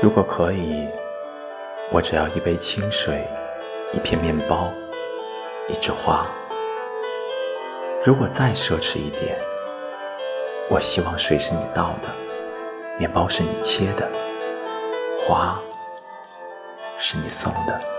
如果可以我只要一杯清水一片面包一枝花。如果再奢侈一点我希望水是你倒的面包是你切的花是你送的。